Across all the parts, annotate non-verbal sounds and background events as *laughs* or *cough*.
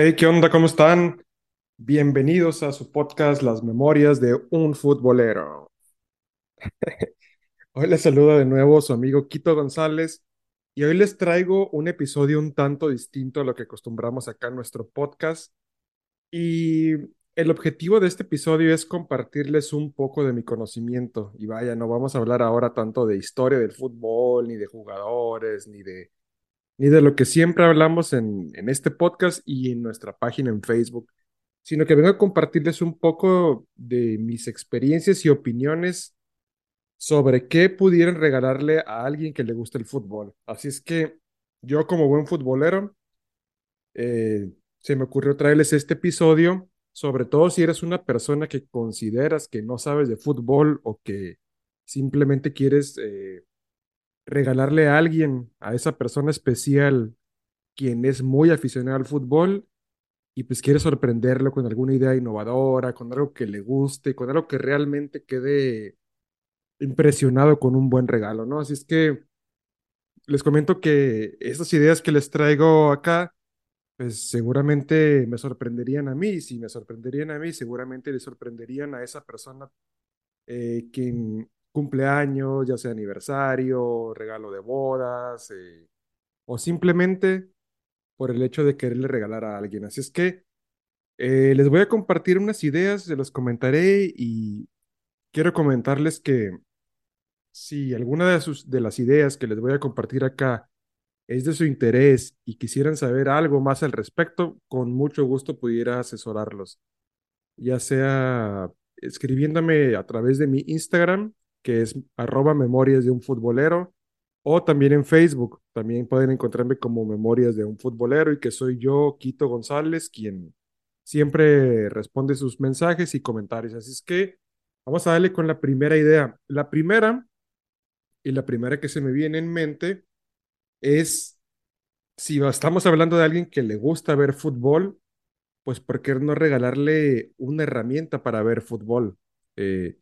Hey, ¿qué onda? ¿Cómo están? Bienvenidos a su podcast Las Memorias de un Futbolero. *laughs* Hoy les saluda de nuevo su amigo Quito González y hoy les traigo un episodio un tanto distinto a lo que acostumbramos acá en nuestro podcast. Y el objetivo de este episodio es compartirles un poco de mi conocimiento. Y vaya, no vamos a hablar ahora tanto de historia del fútbol, ni de jugadores, ni de ni de lo que siempre hablamos en, en este podcast y en nuestra página en Facebook, sino que vengo a compartirles un poco de mis experiencias y opiniones sobre qué pudieran regalarle a alguien que le guste el fútbol. Así es que yo como buen futbolero, eh, se me ocurrió traerles este episodio, sobre todo si eres una persona que consideras que no sabes de fútbol o que simplemente quieres eh, regalarle a alguien, a esa persona especial, quien es muy aficionado al fútbol y pues quiere sorprenderlo con alguna idea innovadora, con algo que le guste, con algo que realmente quede impresionado con un buen regalo, ¿no? Así es que les comento que estas ideas que les traigo acá, pues seguramente me sorprenderían a mí, y si me sorprenderían a mí, seguramente le sorprenderían a esa persona eh, quien cumpleaños, ya sea aniversario, regalo de bodas, eh, o simplemente por el hecho de quererle regalar a alguien. Así es que eh, les voy a compartir unas ideas, se los comentaré y quiero comentarles que si alguna de, sus, de las ideas que les voy a compartir acá es de su interés y quisieran saber algo más al respecto, con mucho gusto pudiera asesorarlos, ya sea escribiéndome a través de mi Instagram que es arroba memorias de un futbolero, o también en Facebook. También pueden encontrarme como Memorias de un futbolero y que soy yo, Quito González, quien siempre responde sus mensajes y comentarios. Así es que vamos a darle con la primera idea. La primera, y la primera que se me viene en mente, es si estamos hablando de alguien que le gusta ver fútbol, pues ¿por qué no regalarle una herramienta para ver fútbol? Eh,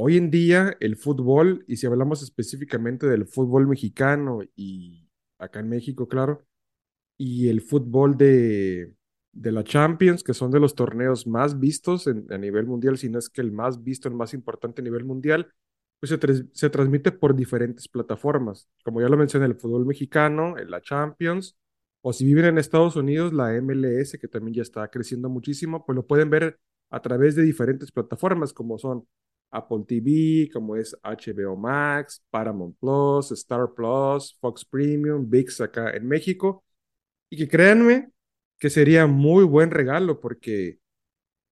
Hoy en día el fútbol, y si hablamos específicamente del fútbol mexicano y acá en México, claro, y el fútbol de, de la Champions, que son de los torneos más vistos a nivel mundial, si no es que el más visto, el más importante a nivel mundial, pues se, se transmite por diferentes plataformas. Como ya lo mencioné, el fútbol mexicano, la Champions, o si viven en Estados Unidos, la MLS, que también ya está creciendo muchísimo, pues lo pueden ver a través de diferentes plataformas, como son Apple TV, como es HBO Max, Paramount Plus, Star Plus, Fox Premium, VIX acá en México. Y que créanme que sería muy buen regalo porque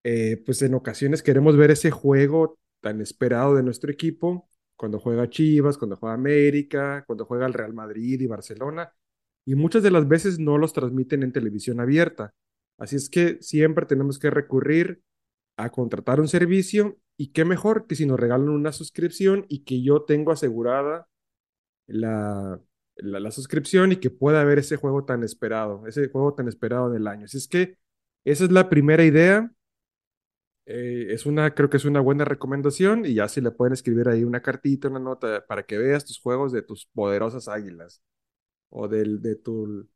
eh, pues en ocasiones queremos ver ese juego tan esperado de nuestro equipo, cuando juega Chivas, cuando juega América, cuando juega el Real Madrid y Barcelona, y muchas de las veces no los transmiten en televisión abierta. Así es que siempre tenemos que recurrir a contratar un servicio y qué mejor que si nos regalan una suscripción y que yo tengo asegurada la, la, suscripción y que pueda ver ese juego tan esperado, ese juego tan esperado del año. Así es que esa es la primera idea. Eh, es una, creo que es una buena recomendación y ya si le pueden escribir ahí una cartita, una nota para que veas tus juegos de tus poderosas águilas o del de tu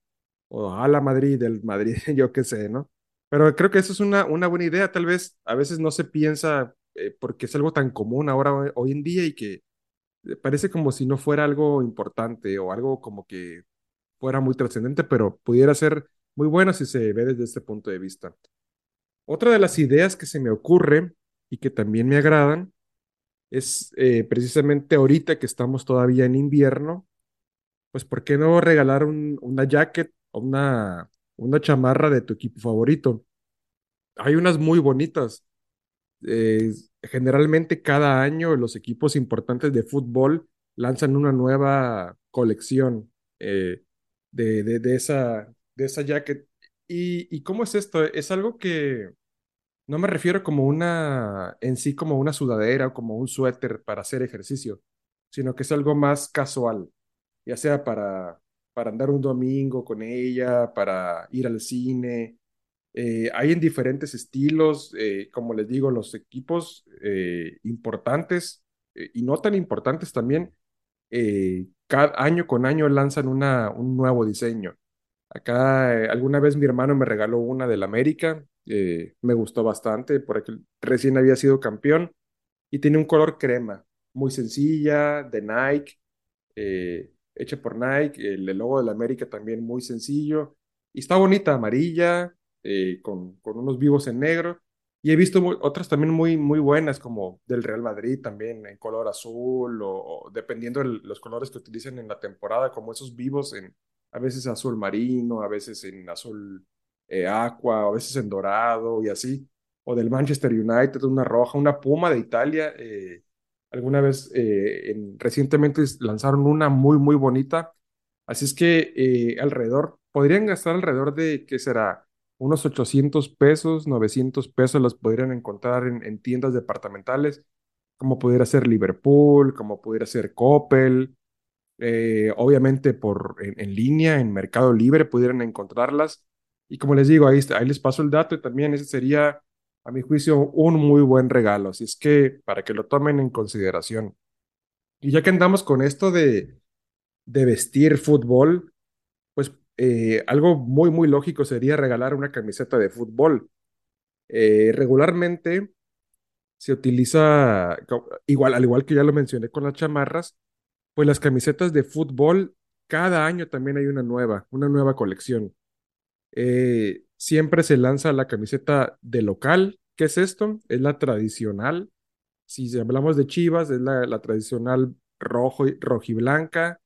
o a la Madrid, del Madrid, *laughs* yo qué sé, ¿no? Pero creo que eso es una, una buena idea. Tal vez a veces no se piensa eh, porque es algo tan común ahora hoy en día y que eh, parece como si no fuera algo importante o algo como que fuera muy trascendente, pero pudiera ser muy bueno si se ve desde este punto de vista. Otra de las ideas que se me ocurre y que también me agradan es eh, precisamente ahorita que estamos todavía en invierno, pues ¿por qué no regalar un, una jacket o una una chamarra de tu equipo favorito. Hay unas muy bonitas. Eh, generalmente cada año los equipos importantes de fútbol lanzan una nueva colección eh, de, de, esa, de esa jacket. ¿Y, ¿Y cómo es esto? Es algo que no me refiero como una, en sí como una sudadera o como un suéter para hacer ejercicio, sino que es algo más casual, ya sea para para andar un domingo con ella, para ir al cine. Eh, hay en diferentes estilos, eh, como les digo, los equipos eh, importantes y no tan importantes también, cada año con año lanzan una, un nuevo diseño. Acá alguna vez mi hermano me regaló una del América, me gustó bastante, porque recién había sido campeón y tiene un color crema, muy sencilla, de Nike, hecha por Nike, el, logo del América también muy sencillo, y está bonita, amarilla, eh, con, con unos vivos en negro. Y he visto otras también muy, muy buenas, como del Real Madrid también, en color azul, o, o dependiendo de los colores que utilicen en la temporada, como esos vivos en a veces azul marino, a veces en azul eh, aqua, a veces en dorado y así. O del Manchester United, una roja, una Puma de Italia. eh, alguna vez eh, en- recientemente lanzaron una muy, muy bonita. Así es que eh, alrededor, podrían gastar alrededor de, ¿qué será? Unos 800 pesos, 900 pesos los podrían encontrar en, en tiendas departamentales, como pudiera ser Liverpool, como pudiera ser Coppel, eh, obviamente por, en, en línea, en Mercado Libre, pudieran encontrarlas. Y como les digo, ahí, ahí les paso el dato y también ese sería, a mi juicio, un muy buen regalo. Así es que para que lo tomen en consideración. Y ya que andamos con esto de, de vestir fútbol, pues eh, algo muy, muy lógico sería regalar una camiseta de fútbol. Eh, regularmente se utiliza, igual, al igual que ya lo mencioné con las chamarras, pues las camisetas de fútbol, cada año también hay una nueva, una nueva colección. Eh, siempre se lanza la camiseta de local. ¿Qué es esto? Es la tradicional. Si hablamos de Chivas, es la, la tradicional rojo, rojiblanca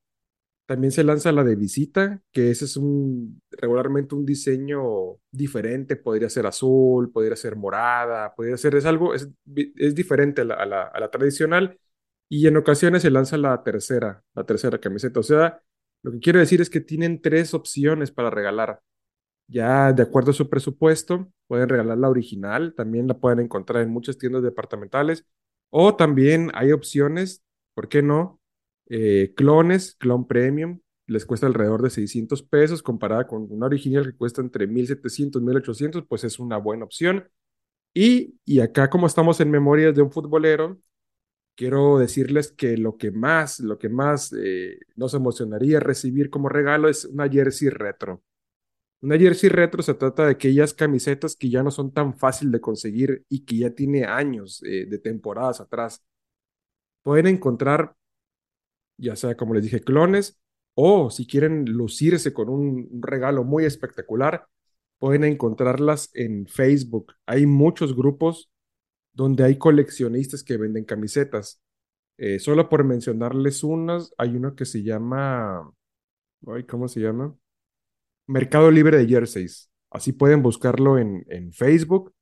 también se lanza la de visita, que ese es un regularmente un diseño diferente, podría ser azul, podría ser morada, podría ser, es algo, es, es diferente a la, a la, a la tradicional y en ocasiones se lanza la tercera, la tercera camiseta. O sea, lo que quiero decir es que tienen tres opciones para regalar. Ya de acuerdo a su presupuesto, pueden regalar la original, también la pueden encontrar en muchas tiendas departamentales, o también hay opciones, ¿por qué no? Eh, clones, clon premium, les cuesta alrededor de 600 pesos, comparada con una original que cuesta entre 1700 y 1800, pues es una buena opción. Y, y acá como estamos en Memorias de un futbolero, quiero decirles que lo que más, lo que más eh, nos emocionaría recibir como regalo es una jersey retro. Una jersey retro se trata de aquellas camisetas que ya no son tan fácil de conseguir y que ya tiene años eh, de temporadas atrás. Pueden encontrar, ya sea como les dije, clones o si quieren lucirse con un, regalo muy espectacular, pueden encontrarlas en Facebook. Hay muchos grupos donde hay coleccionistas que venden camisetas. Eh, solo por mencionarles unas, hay uno que se llama, ay, ¿cómo se llama? Mercado Libre de Jerseys. Así pueden buscarlo en, en Facebook.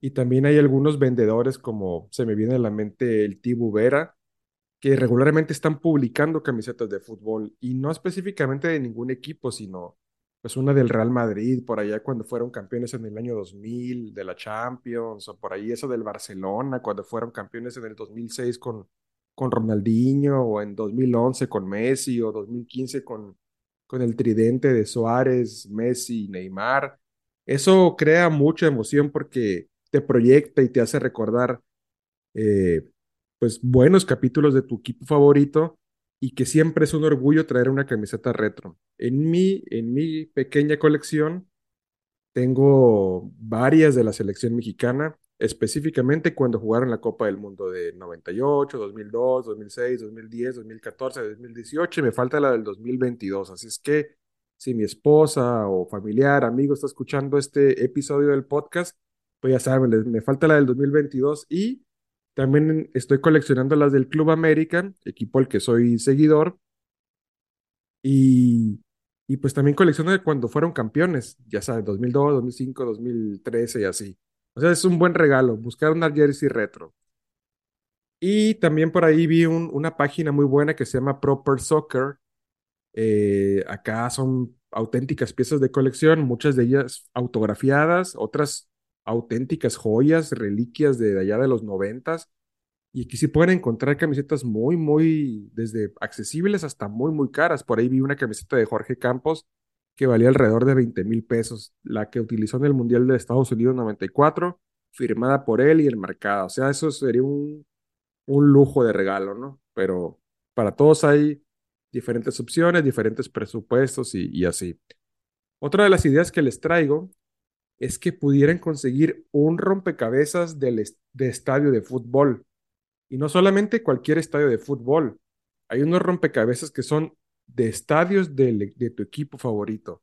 Y también hay algunos vendedores, como se me viene a la mente el Tibu Vera, que regularmente están publicando camisetas de fútbol y no específicamente de ningún equipo, sino pues una del Real Madrid, por allá cuando fueron campeones en el año 2000, de la Champions, o por ahí esa del Barcelona, cuando fueron campeones en el 2006 con, con Ronaldinho, o en 2011 con Messi, o 2015 con, con el tridente de Suárez, Messi, Neymar. Eso crea mucha emoción porque te proyecta y te hace recordar eh, pues buenos capítulos de tu equipo favorito y que siempre es un orgullo traer una camiseta retro. En mi, en mi pequeña colección tengo varias de la selección mexicana, específicamente cuando jugaron la Copa del Mundo de 98, 2002, 2006, 2010, 2014, 2018 y me falta la del 2022. Así es que si mi esposa o familiar, amigo está escuchando este episodio del podcast, pues ya saben, me falta la del 2022 y también estoy coleccionando las del Club América, equipo al que soy seguidor, y, y pues también colecciono de cuando fueron campeones, ya sabes, 2002, 2005, 2013 y así. O sea, es un buen regalo, buscar una jersey retro. Y también por ahí vi un- una página muy buena que se llama Proper Soccer. Eh, acá son auténticas piezas de colección, muchas de ellas autografiadas, otras auténticas joyas, reliquias de allá de los noventas. Y aquí sí pueden encontrar camisetas muy, muy, desde accesibles hasta muy, muy caras. Por ahí vi una camiseta de Jorge Campos que valía alrededor de 20 mil pesos, la que utilizó en el Mundial de Estados Unidos 94, firmada por él y el marcada. O sea, eso sería un, un lujo de regalo, ¿no? Pero para todos hay diferentes opciones, diferentes presupuestos y, y así. Otra de las ideas que les traigo es que pudieran conseguir un rompecabezas del de estadio de fútbol. Y no solamente cualquier estadio de fútbol. Hay unos rompecabezas que son de estadios de, de tu equipo favorito.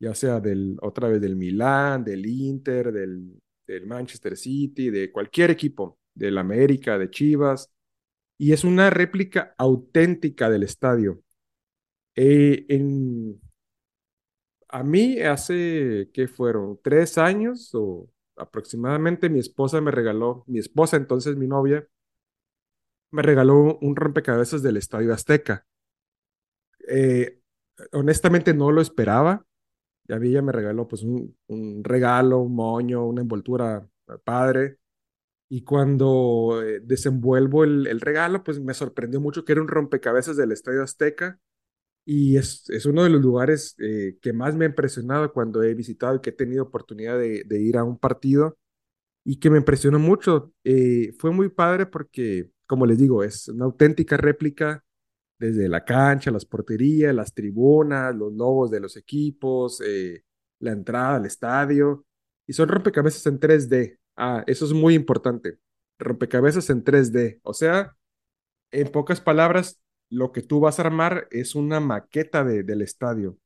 Ya sea del, otra vez del Milán, del Inter, del, del Manchester City, de cualquier equipo, del América, de Chivas. Y es una réplica auténtica del estadio. Eh, en, a mí hace, ¿qué fueron? Tres años o aproximadamente mi esposa me regaló, mi esposa entonces mi novia, me regaló un rompecabezas del Estadio Azteca. Eh, honestamente no lo esperaba. Y a mí ella me regaló pues un, regalo, un moño, una envoltura padre. Y cuando eh, desenvuelvo el, regalo, pues me sorprendió mucho que era un rompecabezas del Estadio Azteca y es, es uno de los lugares eh, que más me ha impresionado cuando he visitado y que he tenido oportunidad de, de ir a un partido y que me impresionó mucho. Eh, fue muy padre porque, como les digo, es una auténtica réplica desde la cancha, las porterías, las tribunas, los logos de los equipos, eh, la entrada al estadio. Y son rompecabezas en 3D. Ah, eso es muy importante. Rompecabezas en 3D. O sea, en pocas palabras, lo que tú vas a armar es una maqueta del estadio.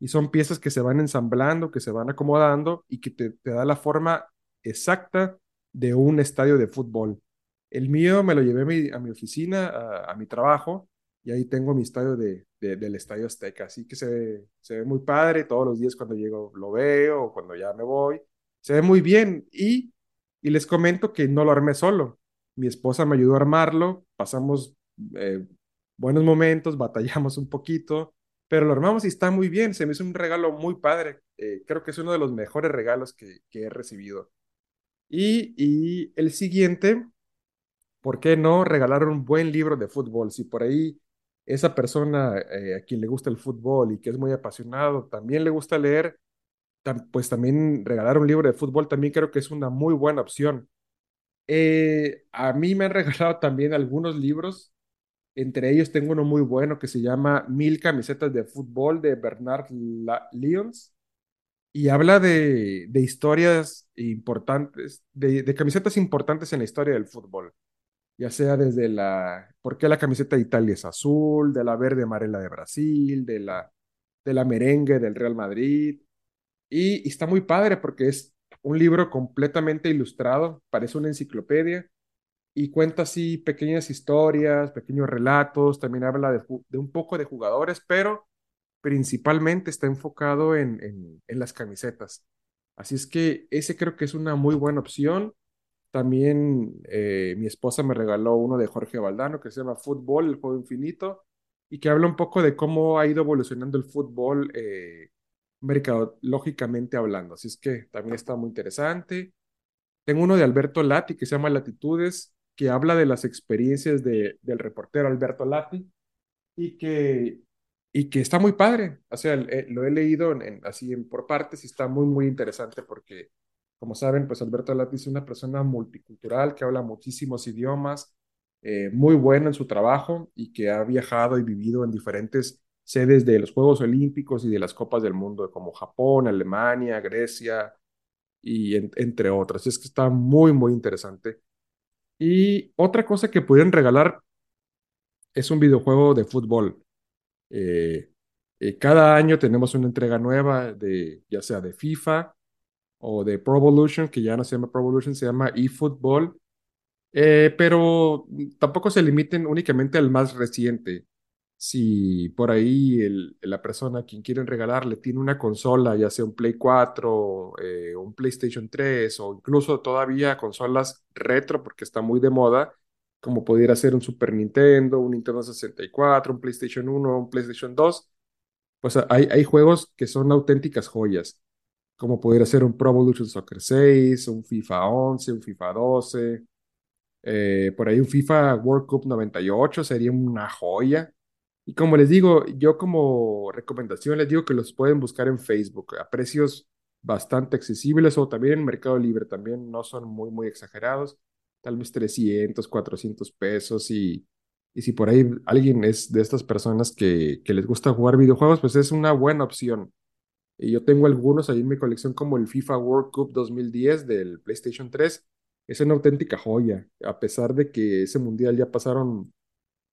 Y son piezas que se van ensamblando, que se van acomodando y que te, da la forma exacta de un estadio de fútbol. El mío me lo llevé a mi, oficina, a, mi trabajo, y ahí tengo mi estadio de, del Estadio Azteca. Así que se, se ve muy padre, todos los días cuando llego lo veo, o cuando ya me voy. Se ve muy bien y, y les comento que no lo armé solo. Mi esposa me ayudó a armarlo, pasamos eh, buenos momentos, *laughs* batallamos un poquito, pero lo armamos y está muy bien. Se me hizo un regalo muy padre. Eh, creo que es uno de los mejores regalos que, he recibido. Y, y, el siguiente, ¿por qué no regalar un buen libro de fútbol? Si por ahí esa persona eh, a quien le gusta el fútbol y que es muy apasionado, también le gusta leer, pues también regalar un libro de fútbol también creo que es una muy buena opción. Eh, a mí me han *laughs* regalado también algunos libros entre ellos tengo uno muy bueno que se llama Mil camisetas de fútbol de Bernard Lyons y habla de, historias importantes, de, camisetas importantes en la historia del fútbol, ya sea desde la, por qué la camiseta de Italia es azul, de la verde amarela de Brasil, de la, de la merengue del Real Madrid. y está muy padre porque es un libro completamente ilustrado, parece una enciclopedia y cuenta así pequeñas historias, pequeños relatos, también habla de, un poco de jugadores, pero principalmente está enfocado en, las camisetas. Así es que ese creo que es una muy buena opción. También eh, mi esposa me regaló uno de Jorge Valdano que se llama Fútbol, el juego infinito, y que habla un poco de cómo ha ido evolucionando el fútbol eh, mercadológicamente hablando. Así es que también está muy interesante. Tengo uno de Alberto Lati que se llama Latitudes, que habla de las experiencias de, del reportero Alberto Lati y que, y que está muy padre. O sea, eh, lo he leído en, así en, por partes y está muy, muy interesante porque, como saben, pues Alberto Lati es una persona multicultural que habla muchísimos idiomas, eh, muy bueno en su trabajo y que ha viajado y vivido en diferentes sedes de los Juegos Olímpicos y de las Copas del Mundo, como Japón, Alemania, Grecia y entre otras. Es que está muy, muy interesante. Y otra cosa que pudieran regalar es un videojuego de fútbol. Eh, eh, cada año tenemos una entrega nueva de ya sea de FIFA o de Pro Evolution, que ya no se llama Pro Evolution, se llama eFootball. Eh, pero tampoco se limiten únicamente al más reciente si por ahí la persona a quien quieren regalarle tiene una consola, ya sea un Play 4, eh, un PlayStation 3 o incluso todavía consolas retro porque está muy de moda, como pudiera ser un Super Nintendo, un Nintendo 64, un PlayStation 1, un PlayStation 2, pues hay, hay juegos que son auténticas joyas, como pudiera ser un Pro Evolution Soccer 6, un FIFA 11, un FIFA 12, eh, por ahí un FIFA World Cup 98 sería una joya y como les digo, yo como recomendación les digo que los pueden buscar en Facebook a precios bastante accesibles o también en Mercado Libre, también no son muy, muy exagerados, tal vez 300, 400 pesos y, y si por ahí alguien es de estas personas que, que les gusta jugar videojuegos, pues es una buena opción. Y yo tengo algunos ahí en mi colección como el FIFA World Cup 2010 del PlayStation 3. Es una auténtica joya, a pesar de que ese mundial ya pasaron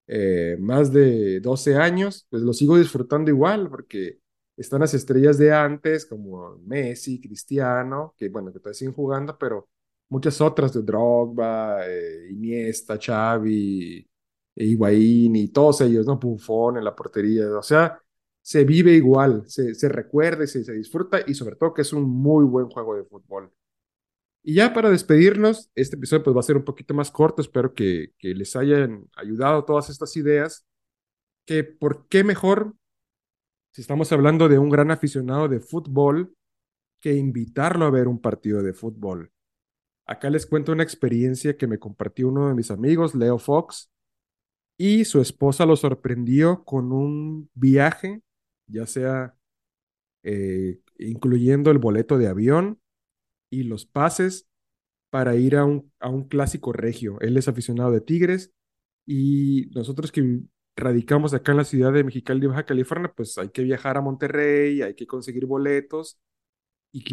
eh, más de 12 años, pues lo sigo disfrutando igual porque están las estrellas de antes como Messi, Cristiano, que bueno, que todavía siguen jugando, pero muchas otras de Drogba, eh, Iniesta, Xavi, Higuaín y todos ellos, ¿no? Buffon en la portería, o sea, se vive igual, se, se recuerda se, se disfruta y sobre todo que es un muy buen juego de fútbol. Y ya para despedirnos, este episodio pues va a ser un poquito más corto, espero que, que les hayan ayudado todas estas ideas, que por qué mejor, si estamos hablando de un gran aficionado de fútbol, que invitarlo a ver un partido de fútbol. Acá les cuento una experiencia que me compartió uno de mis amigos, Leo Fox, y su esposa lo sorprendió con un viaje, ya sea eh, incluyendo el boleto de avión y los pases para ir a un, a un clásico regio. Él es aficionado de Tigres y nosotros que radicamos acá en la ciudad de Mexicali, Baja California, pues hay que viajar a Monterrey, hay que conseguir boletos y,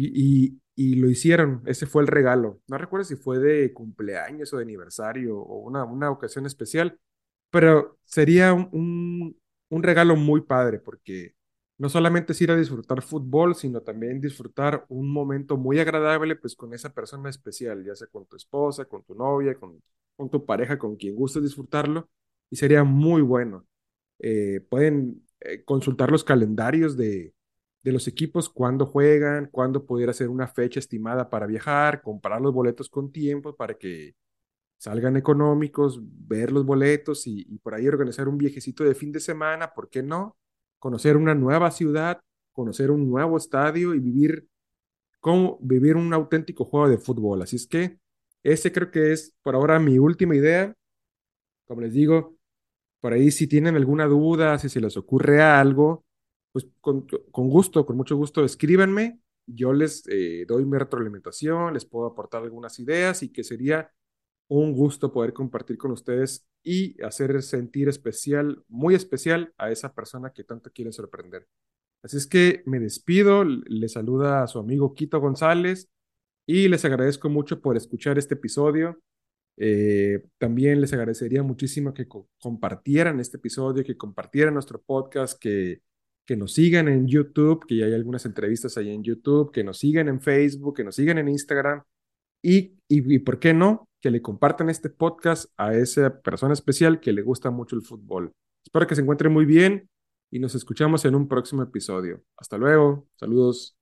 y, y lo hicieron. Ese fue el regalo. No recuerdo si fue de cumpleaños o de aniversario o una, una ocasión especial, pero sería un, un regalo muy padre porque no solamente es ir a disfrutar fútbol, sino también disfrutar un momento muy agradable pues con esa persona especial, ya sea con tu esposa, con tu novia, con, tu pareja, con quien guste disfrutarlo, y sería muy bueno. Eh, pueden eh, consultar los calendarios de, de los equipos, cuándo juegan, cuándo pudiera ser una fecha estimada para viajar, comprar los boletos con tiempo para que salgan económicos, ver los boletos y, y por ahí organizar un viejecito de fin de semana, ¿por qué no? Conocer una nueva ciudad, conocer un nuevo estadio y vivir como vivir un auténtico juego de fútbol. Así es que ese creo que es por ahora mi última idea. Como les digo, por ahí si tienen alguna duda, si se les ocurre algo, pues con, gusto, con mucho gusto, escríbanme. Yo les eh, doy mi retroalimentación, les puedo aportar algunas ideas y que sería un gusto poder compartir con ustedes y hacer sentir especial, muy especial a esa persona que tanto quiere sorprender. Así es que me despido, les saluda a su amigo Quito González y les agradezco mucho por escuchar este episodio. Eh, también les agradecería muchísimo que co compartieran este episodio, que compartieran nuestro podcast, que, que nos sigan en YouTube, que ya hay algunas entrevistas ahí en YouTube, que nos sigan en Facebook, que nos sigan en Instagram y, y ¿por qué no? Que le compartan este podcast a esa persona especial que le gusta mucho el fútbol. Espero que se encuentren muy bien y nos escuchamos en un próximo episodio. Hasta luego. Saludos.